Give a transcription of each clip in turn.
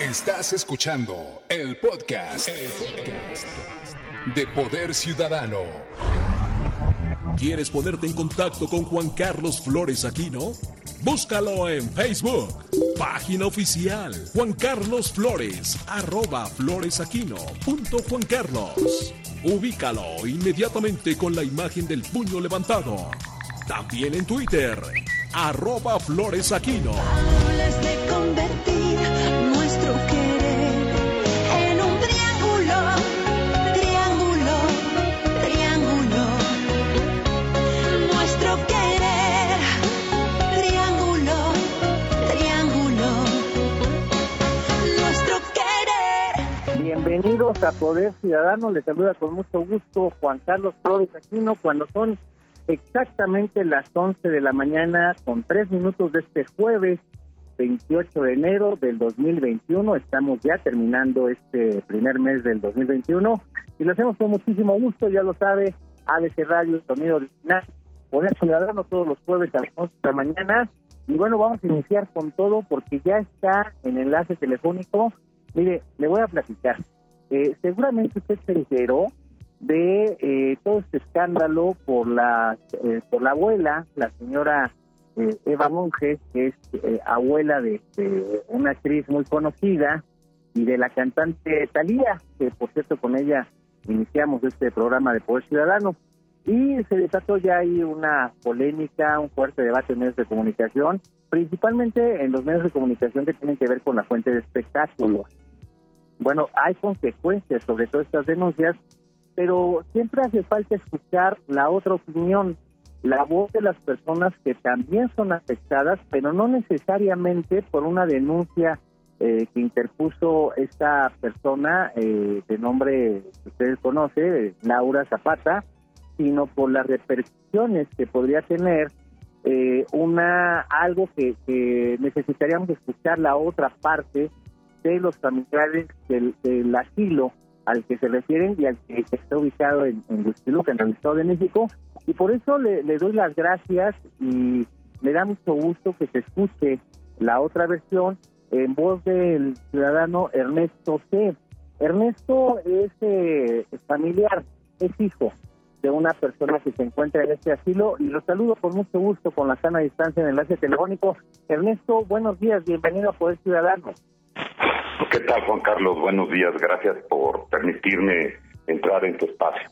Estás escuchando el podcast, de Poder Ciudadano. ¿Quieres ponerte en contacto con Juan Carlos Flores Aquino? Búscalo en Facebook, página oficial Juan Carlos Flores, arroba floresaquino punto Juan Carlos. Ubícalo inmediatamente con la imagen del puño levantado. También en Twitter, arroba floresaquino. A Poder Ciudadano, les saluda con mucho gusto Juan Carlos Flores Aquino cuando son exactamente las 11 de la mañana con tres minutos de este jueves 28 de enero del 2021. Estamos ya terminando este primer mes del 2021 y lo hacemos con muchísimo gusto, ya lo sabe, ABC Radio, Sonido Original, Poder Ciudadano todos los jueves a las 11 de la mañana. Y bueno, vamos a iniciar con todo porque ya está en enlace telefónico. Mire, le voy a platicar. Eh, seguramente usted se enteró de eh, todo este escándalo por la eh, por la abuela, la señora eh, Eva Monge, que es abuela de, de una actriz muy conocida y de la cantante Talía, que por cierto con ella iniciamos este programa de Poder Ciudadano. Y se desató ya ahí una polémica, un fuerte debate en medios de comunicación, principalmente en los medios de comunicación que tienen que ver con la fuente de espectáculos. Bueno, hay consecuencias sobre todas estas denuncias, pero siempre hace falta escuchar la otra opinión, la voz de las personas que también son afectadas, pero no necesariamente por una denuncia eh, que interpuso esta persona eh, de nombre que ustedes conocen, Laura Zapata, sino por las repercusiones que podría tener eh, una algo que, que necesitaríamos escuchar la otra parte de los familiares del, del asilo al que se refieren y al que está ubicado en, en en el Estado de México. Y por eso le, le doy las gracias y me da mucho gusto que se escuche la otra versión en voz del ciudadano Ernesto C. Ernesto es eh, familiar, es hijo de una persona que se encuentra en este asilo y lo saludo con mucho gusto con la sana distancia en enlace telefónico. Ernesto, buenos días, bienvenido a Poder Ciudadano. ¿Qué tal, Juan Carlos? Buenos días. Gracias por permitirme entrar en tu espacio.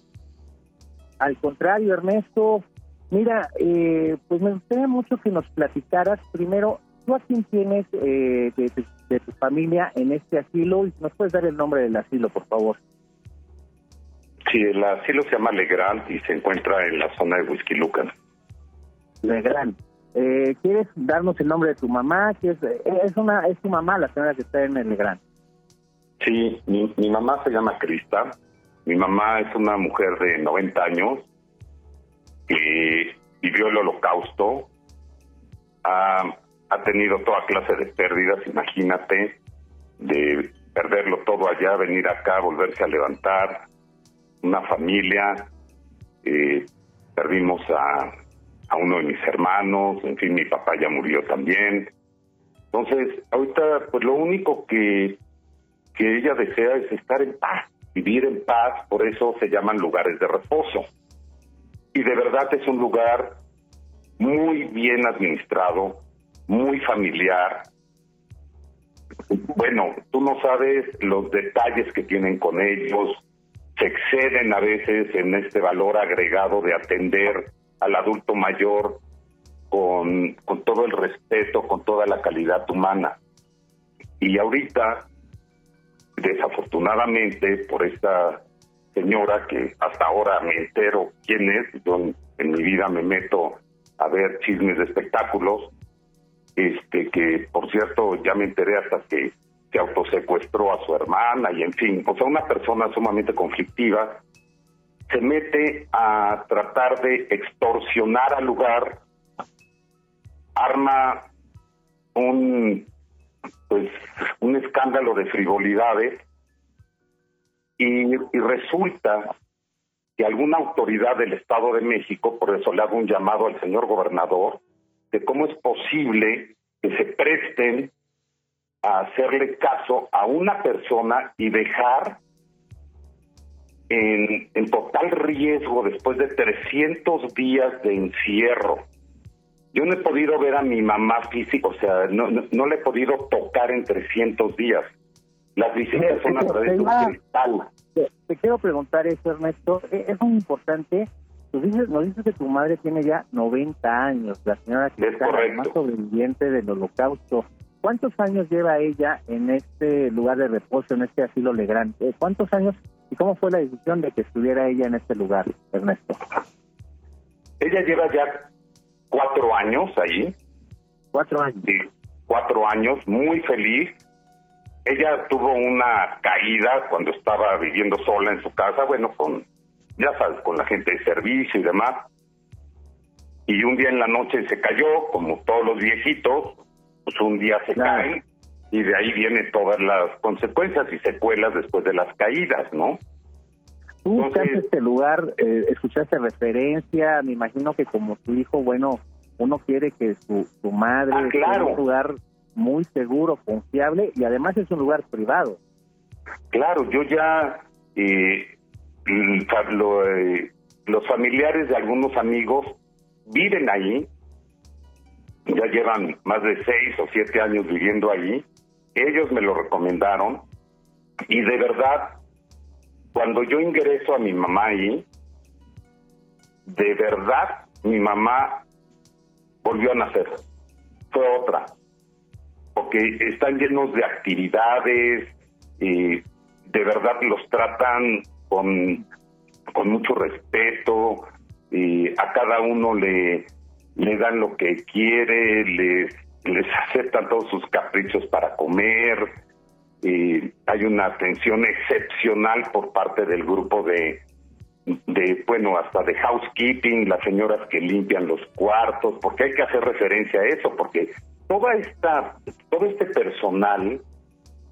Al contrario, Ernesto, mira, eh, pues me gustaría mucho que nos platicaras primero, ¿tú a quién tienes eh, de, tu, de tu familia en este asilo? Y nos puedes dar el nombre del asilo, por favor. Sí, el asilo se llama Legrand y se encuentra en la zona de Huixquilucan. Legrand. Eh, ¿Quieres darnos el nombre de tu mamá? Que es, eh, es una es tu mamá la señora que está en el Legrand. Sí, mi, mi mamá se llama Crista. Mi mamá es una mujer de 90 años que vivió el holocausto. Ha, ha tenido toda clase de pérdidas, imagínate, de perderlo todo allá, venir acá, volverse a levantar, una familia, eh, perdimos a, a uno de mis hermanos, en fin, mi papá ya murió también. Entonces, ahorita, pues lo único que, que ella desea es estar en paz, vivir en paz, por eso se llaman lugares de reposo. Y de verdad es un lugar muy bien administrado, muy familiar. Bueno, tú no sabes los detalles que tienen con ellos, se exceden a veces en este valor agregado de atender al adulto mayor con, con todo el respeto, con toda la calidad humana. Y ahorita, desafortunadamente, por esta señora que hasta ahora me entero quién es, yo en, en mi vida me meto a ver chismes de espectáculos, este que por cierto ya me enteré hasta que se autosecuestró a su hermana y en fin, o sea, una persona sumamente conflictiva se mete a tratar de extorsionar al lugar, arma un pues un escándalo de frivolidades y, y resulta que alguna autoridad del Estado de México, por eso le hago un llamado al señor gobernador, de cómo es posible que se presten a hacerle caso a una persona y dejar en, en total riesgo después de 300 días de encierro. Yo no he podido ver a mi mamá físico, o sea, no, no, no le he podido tocar en 300 días. Las visitas son a través de un cristal. Te, te quiero preguntar eso, Ernesto. E- Es muy importante. Tú dices, nos dices que tu madre tiene ya 90 años, la señora que está correcto. más sobreviviente del holocausto. ¿Cuántos años lleva ella en este lugar de reposo, en este asilo Legrand? Eh, ¿Cuántos años y cómo fue la decisión de que estuviera ella en este lugar, Ernesto? Ella lleva ya cuatro años ahí, Cuatro años. sí, cuatro años, muy feliz. Ella tuvo una caída cuando estaba viviendo sola en su casa, bueno, con, ya sabes, con la gente de servicio y demás. Y un día en la noche se cayó, como todos los viejitos, pues un día se Claro. cae y de ahí vienen todas las consecuencias y secuelas después de las caídas, ¿no? Tú buscaste este lugar, eh, escuchaste referencia, me imagino que como tu hijo, bueno, uno quiere que su, su madre Ah, claro. un lugar muy seguro, confiable y además es un lugar privado. Claro, yo ya eh, lo, eh, los familiares de algunos amigos viven ahí, ya llevan más de seis o siete años viviendo ahí, ellos me lo recomendaron. Y de verdad, cuando yo ingreso a mi mamá ahí, de verdad mi mamá volvió a nacer, fue otra, porque están llenos de actividades, y de verdad los tratan con, con mucho respeto, y a cada uno le, le dan lo que quiere, les, les aceptan todos sus caprichos para comer, y hay una atención excepcional por parte del grupo de, de, bueno, hasta de housekeeping, las señoras que limpian los cuartos, porque hay que hacer referencia a eso, porque toda esta, todo este personal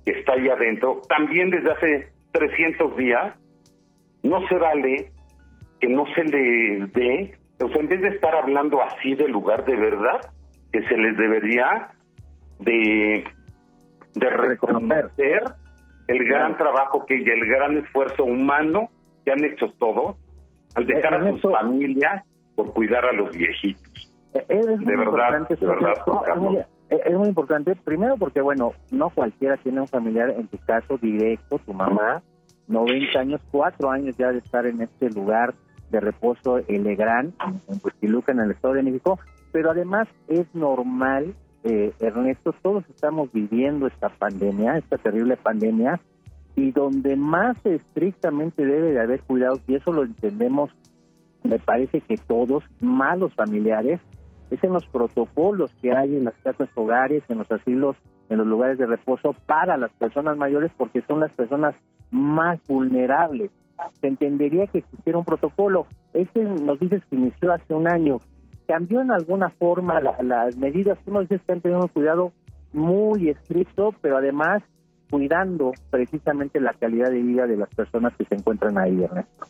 que está ahí adentro, también desde hace 300 días, no se vale que no se les dé, o sea, en vez de estar hablando así del lugar de verdad, que se les debería de, de reconocer el gran trabajo que y el gran esfuerzo humano que han hecho todos al dejar a sus Ernesto. familias por cuidar a los viejitos. Eh, Es muy De verdad, importante, de verdad, no, es muy- eh, es muy importante, primero porque, bueno, no cualquiera tiene un familiar, en tu caso, directo, tu mamá, 90 años, cuatro años ya de estar en este lugar de reposo, el Legrand, en Huixquiluca, en el Estado de México, pero además es normal, eh, Ernesto, todos estamos viviendo esta pandemia, esta terrible pandemia, y donde más estrictamente debe de haber cuidados, y eso lo entendemos, me parece que todos, más los familiares, es en los protocolos que hay en las casas hogares, en los asilos, en los lugares de reposo para las personas mayores, porque son las personas más vulnerables. Se entendería que existiera un protocolo. Este nos dices que inició hace un año. ¿Cambió en alguna forma la- las medidas? Tú nos dices que han tenido un cuidado muy estricto, pero además cuidando precisamente la calidad de vida de las personas que se encuentran ahí, Ernesto.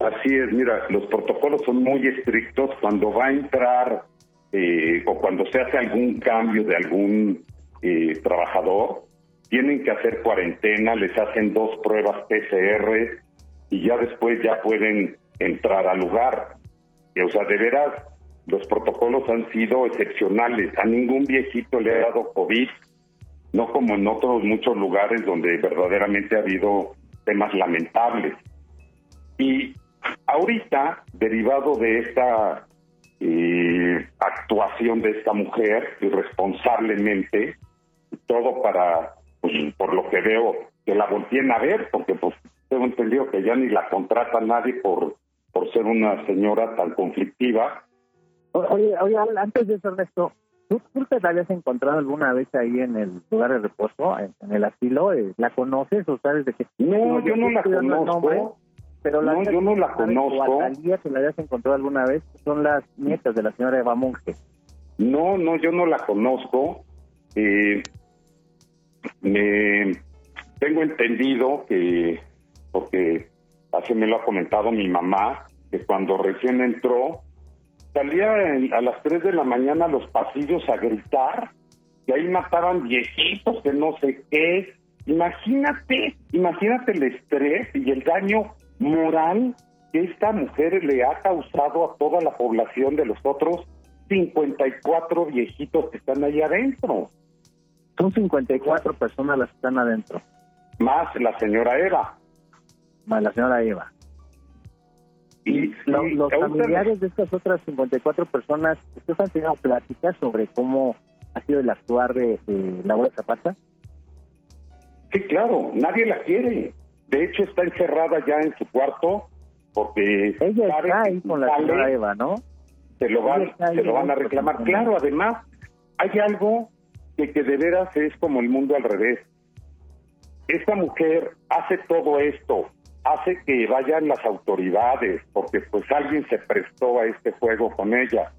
Así es, mira, los protocolos son muy estrictos cuando va a entrar eh, o cuando se hace algún cambio de algún eh, trabajador, tienen que hacer cuarentena, les hacen dos pruebas PCR y ya después ya pueden entrar al lugar. O sea, de veras, los protocolos han sido excepcionales. A ningún viejito le ha dado COVID, no como en otros muchos lugares donde verdaderamente ha habido temas lamentables. Y ahorita, derivado de esta eh, actuación de esta mujer irresponsablemente, todo para, pues, por lo que veo, que la volteen a ver, porque pues tengo entendido que ya ni la contrata nadie por, por ser una señora tan conflictiva. Oye, oye, antes de eso, Ernesto, ¿tú, tú te la habías encontrado alguna vez ahí en el lugar de reposo, en, en el asilo? Eh, ¿La conoces o sabes de qué? No, yo no la conozco. nombre, pero la No, yo no la conozco. Talía, que la habías encontrado alguna vez, son las nietas de la señora Eva Monge. No, no, yo no la conozco. Eh, me tengo entendido que, porque así me lo ha comentado mi mamá, que cuando recién entró, salía a las 3 de la mañana a los pasillos a gritar que ahí mataban viejitos, que no sé qué. Imagínate, imagínate el estrés y el daño moral que esta mujer le ha causado a toda la población de los otros 54 viejitos que están ahí adentro. Son 54 personas las que están adentro, Más la señora Eva. más la señora Eva. Y, Lo- y los familiares de estas otras 54 personas, ¿ustedes han tenido pláticas sobre cómo ha sido el actuar de, de Laura Zapata? Sí, claro, nadie la quiere. De hecho, está encerrada ya en su cuarto porque Ella está ahí con la sale, señora Eva, ¿no? se lo van, se lo van a reclamar. Claro, además, hay algo que, que de veras es como el mundo al revés. Esta mujer hace todo esto, hace que vayan las autoridades, porque pues alguien se prestó a este juego con ella.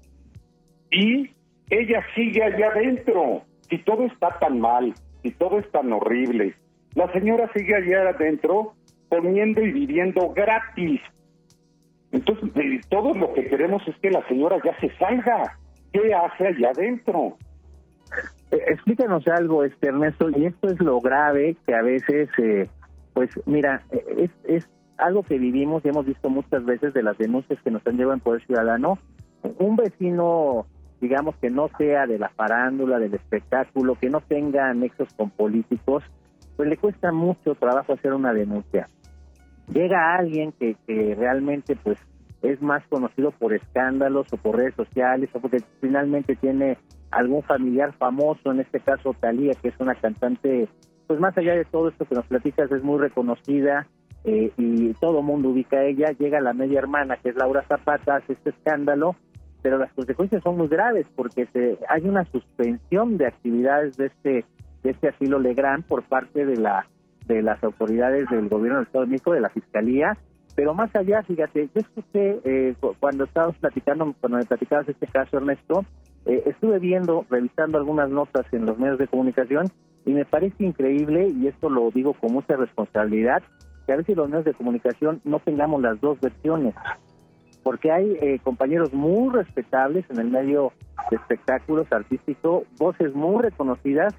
Y ella sigue allá adentro. Si todo está tan mal, si todo es tan horrible, la señora sigue allá adentro comiendo y viviendo gratis. Entonces, todo lo que queremos es que la señora ya se salga. ¿Qué hace allá adentro? Explícanos algo, este Ernesto, y esto es lo grave que a veces, eh, pues mira, es, es algo que vivimos y hemos visto muchas veces de las denuncias que nos han llevado en Poder Ciudadano. Un vecino, digamos, que no sea de la farándula, del espectáculo, que no tenga nexos con políticos, pues le cuesta mucho trabajo hacer una denuncia. Llega alguien que, que realmente, pues, es más conocido por escándalos o por redes sociales o porque finalmente tiene algún familiar famoso, en este caso Talía, que es una cantante, pues más allá de todo esto que nos platicas, es muy reconocida eh, y todo mundo ubica a ella, llega la media hermana, que es Laura Zapata, hace este escándalo, pero las consecuencias son muy graves porque se, hay una suspensión de actividades de este de este asilo Legrand por parte de la de las autoridades del gobierno del Estado de México, de la Fiscalía, pero más allá, fíjate, yo escuché eh, cu- cuando estábamos platicando, cuando me platicabas este caso, Ernesto, eh, estuve viendo, revisando algunas notas en los medios de comunicación y me parece increíble, y esto lo digo con mucha responsabilidad, que a veces los medios de comunicación no tengamos las dos versiones, porque hay eh, compañeros muy respetables en el medio de espectáculos artísticos, voces muy reconocidas,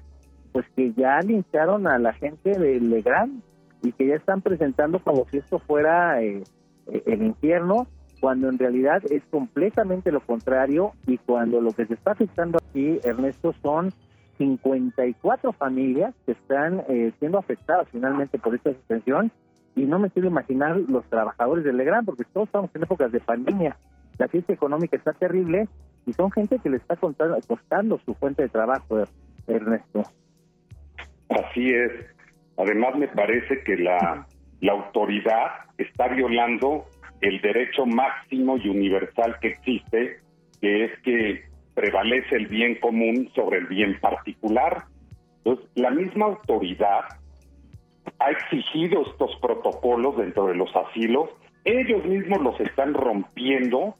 pues que ya lincharon a la gente de Legrand y que ya están presentando como si esto fuera eh, eh, el infierno, cuando en realidad es completamente lo contrario y cuando lo que se está afectando aquí, Ernesto, son 54 familias que están eh, siendo afectadas finalmente por esta suspensión y no me quiero imaginar los trabajadores de Legrand porque todos estamos en épocas de pandemia, la crisis económica está terrible y son gente que le está contando- costando su fuente de trabajo, Ernesto. Así es. Además, me parece que la, la autoridad está violando el derecho máximo y universal que existe, que es que prevalece el bien común sobre el bien particular. Entonces, la misma autoridad ha exigido estos protocolos dentro de los asilos. Ellos mismos los están rompiendo,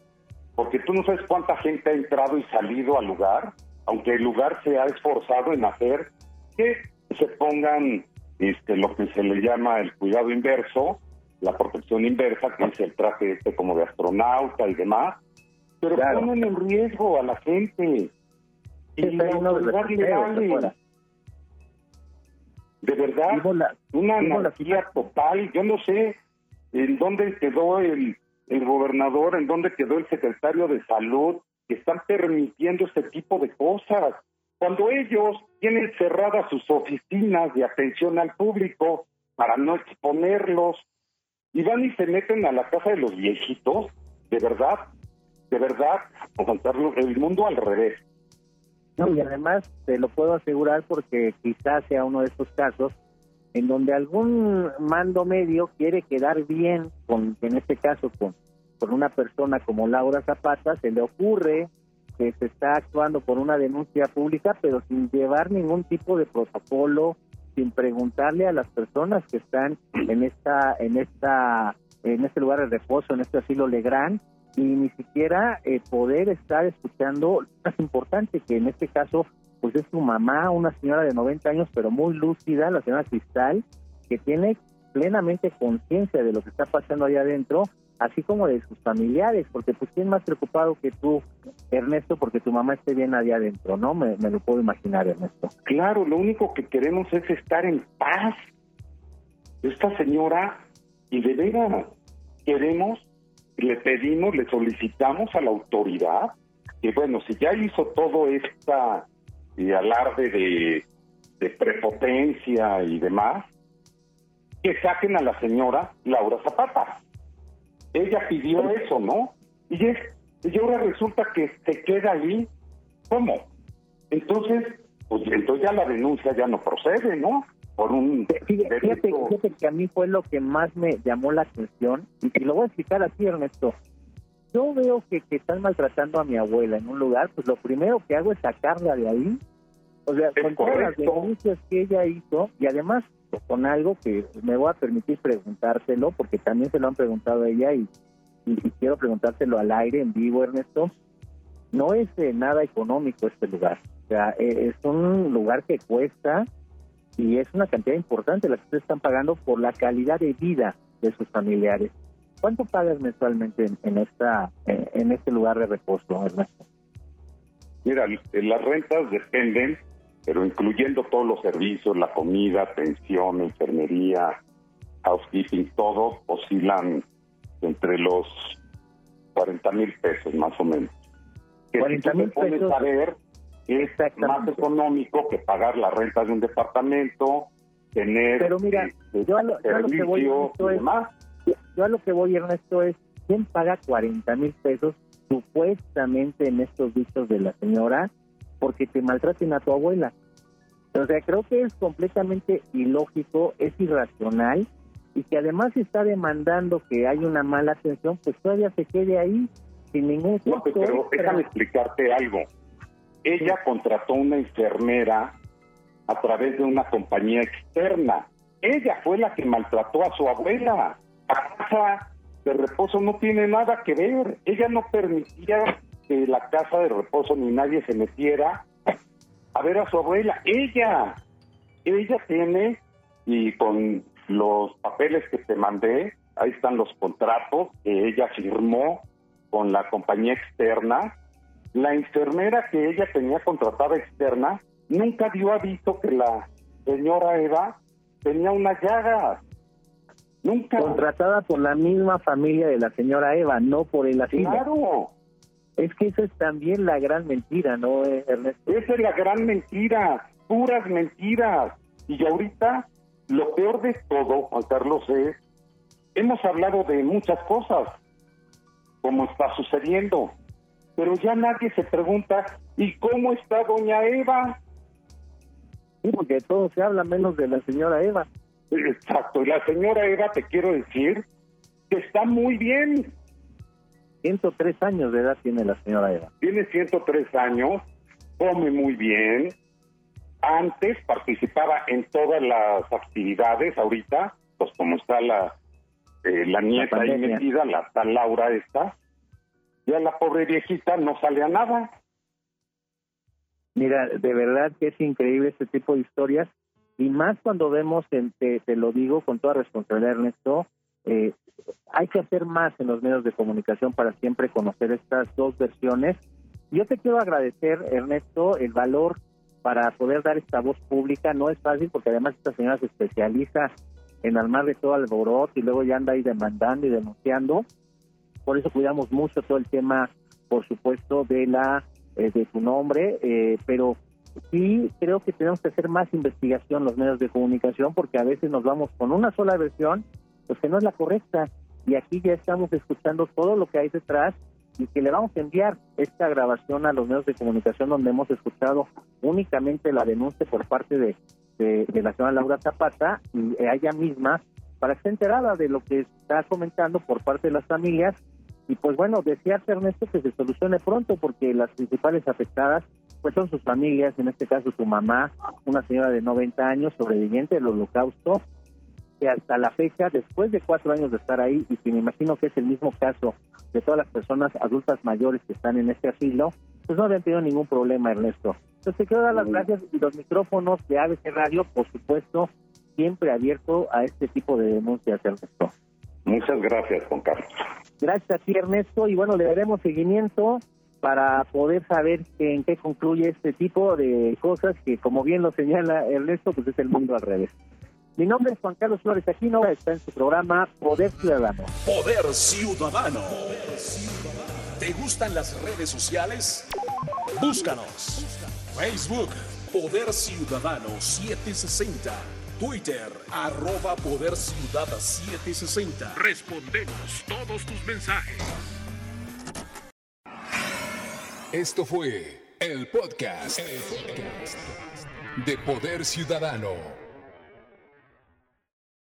porque tú no sabes cuánta gente ha entrado y salido al lugar, aunque el lugar se ha esforzado en hacer que se pongan este, lo que se le llama el cuidado inverso, la protección inversa, que es el traje este como de astronauta y demás, pero Claro. ponen en riesgo a la gente. Y la de. De verdad, la- una la- anarquía total. Yo no sé en dónde quedó el, el gobernador, en dónde quedó el secretario de salud, que están permitiendo este tipo de cosas. Cuando ellos tienen cerradas sus oficinas de atención al público para no exponerlos, y van y se meten a la casa de los viejitos, de verdad, de verdad, Juan Carlos, el mundo al revés. No, y además te lo puedo asegurar porque quizás sea uno de estos casos en donde algún mando medio quiere quedar bien con, en este caso, con una persona como Laura Zapata, se le ocurre que se está actuando por una denuncia pública, pero sin llevar ningún tipo de protocolo, sin preguntarle a las personas que están en esta, en esta, en este lugar de reposo, en este asilo Legrand, y ni siquiera eh, poder estar escuchando lo más importante que en este caso pues es su mamá, una señora de 90 años pero muy lúcida, la señora Cristal, que tiene plenamente conciencia de lo que está pasando allá adentro así como de sus familiares, porque pues quién más preocupado que tú, Ernesto, porque tu mamá esté bien allá adentro, ¿no? Me, lo puedo imaginar, Ernesto. Claro, lo único que queremos es estar en paz. Esta señora, y de veras, queremos, le pedimos, le solicitamos a la autoridad que, bueno, si ya hizo todo esta alarde de, de prepotencia y demás, que saquen a la señora Laura Zapata. Ella pidió eso, ¿no? Y, es, y ahora resulta que se queda ahí. ¿Cómo? Entonces, pues entonces ya la denuncia ya no procede, ¿no? Por un Fíjate, fíjate, delito. fíjate que a mí fue lo que más me llamó la atención, y te lo voy a explicar así, Ernesto. Yo veo que, que están maltratando a mi abuela en un lugar, pues lo primero que hago es sacarla de ahí. O sea, Es con todas las denuncias que ella hizo, y además con algo que me voy a permitir preguntárselo, porque también se lo han preguntado a ella, y, y, quiero preguntárselo al aire, en vivo, Ernesto. No es eh, nada económico este lugar. O sea, eh, es un lugar que cuesta y es una cantidad importante la que ustedes están pagando por la calidad de vida de sus familiares. ¿Cuánto pagas mensualmente en, en esta en este lugar de reposo, Ernesto? Mira, eh, las rentas dependen, pero incluyendo todos los servicios, la comida, atención, enfermería, housekeeping, todo oscilan entre los 40 mil pesos más o menos. Que si 40 tú mil pesos. a ver, es más económico que pagar la renta de un departamento, tener Pero mira, eh, yo a lo- yo a lo que voy, Ernesto, es-. Yo a lo que voy, Ernesto, es quién paga 40 mil pesos supuestamente en estos dichos de la señora porque te maltraten a tu abuela. O sea, creo que es completamente ilógico, es irracional y que además está demandando que hay una mala atención, pues todavía se quede ahí sin ningún No, pues, costo pero extra. déjame explicarte algo. Ella contrató una enfermera a través de una compañía externa. Ella fue la que maltrató a su abuela. La casa de reposo no tiene nada que ver. Ella no permitía que la casa de reposo ni nadie se metiera a ver a su abuela. Ella, ella tiene, y con los papeles que te mandé, ahí están los contratos que ella firmó con la compañía externa. La enfermera que ella tenía contratada externa nunca dio aviso que la señora Eva tenía una llaga. Nunca. Contratada por la misma familia de la señora Eva, no por el asilo. Claro. Es que esa es también la gran mentira, ¿no, eh, Ernesto? Esa es la gran mentira, puras mentiras. Y ahorita, lo peor de todo, Juan Carlos, es, hemos hablado de muchas cosas, como está sucediendo, pero ya nadie se pregunta, ¿y cómo está doña Eva? Sí, porque todo se habla menos de la señora Eva. Exacto, y la señora Eva, te quiero decir, que está muy bien, 103 años de edad tiene la señora Eva. tiene 103 años, come muy bien. Antes participaba en todas las actividades, ahorita, pues como está la, eh, la nieta ahí pandemia. metida, la tal Laura esta, ya la pobre viejita no sale a nada. Mira, de verdad que es increíble este tipo de historias y más cuando vemos, en, te, te lo digo con toda responsabilidad, Ernesto, eh, hay que hacer más en los medios de comunicación para siempre conocer estas dos versiones. Yo te quiero agradecer, Ernesto, el valor para poder dar esta voz pública. No es fácil porque además esta señora se especializa en armar de todo alboroto y luego ya anda ahí demandando y denunciando. Por eso cuidamos mucho todo el tema, por supuesto, de la eh, de su nombre, eh, pero sí creo que tenemos que hacer más investigación los medios de comunicación porque a veces nos vamos con una sola versión, pues que no es la correcta. Y aquí ya estamos escuchando todo lo que hay detrás y que le vamos a enviar esta grabación a los medios de comunicación donde hemos escuchado únicamente la denuncia por parte de, la señora Laura Zapata y ella misma para que enterada de lo que está comentando por parte de las familias y pues bueno, desearse Ernesto que se solucione pronto porque las principales afectadas pues son sus familias, en este caso su mamá, una señora de 90 años sobreviviente del holocausto, que hasta la fecha, después de cuatro años de estar ahí, y que me imagino que es el mismo caso de todas las personas adultas mayores que están en este asilo, pues no habían tenido ningún problema, Ernesto. Entonces, te quiero dar las gracias y los micrófonos de ABC Radio, por supuesto, siempre abierto a este tipo de denuncias, Ernesto. Muchas gracias, Juan Carlos. Gracias a ti, Ernesto, y bueno, le daremos seguimiento para poder saber en qué concluye este tipo de cosas que, como bien lo señala Ernesto, pues es el mundo al revés. Mi nombre es Juan Carlos Flores Aquino, está en su programa Poder Ciudadano. Poder Ciudadano. ¿Te gustan las redes sociales? Búscanos. Facebook, Poder Ciudadano 760. Twitter, arroba Poder Ciudad 760. Respondemos todos tus mensajes. Esto fue el podcast, el podcast de Poder Ciudadano.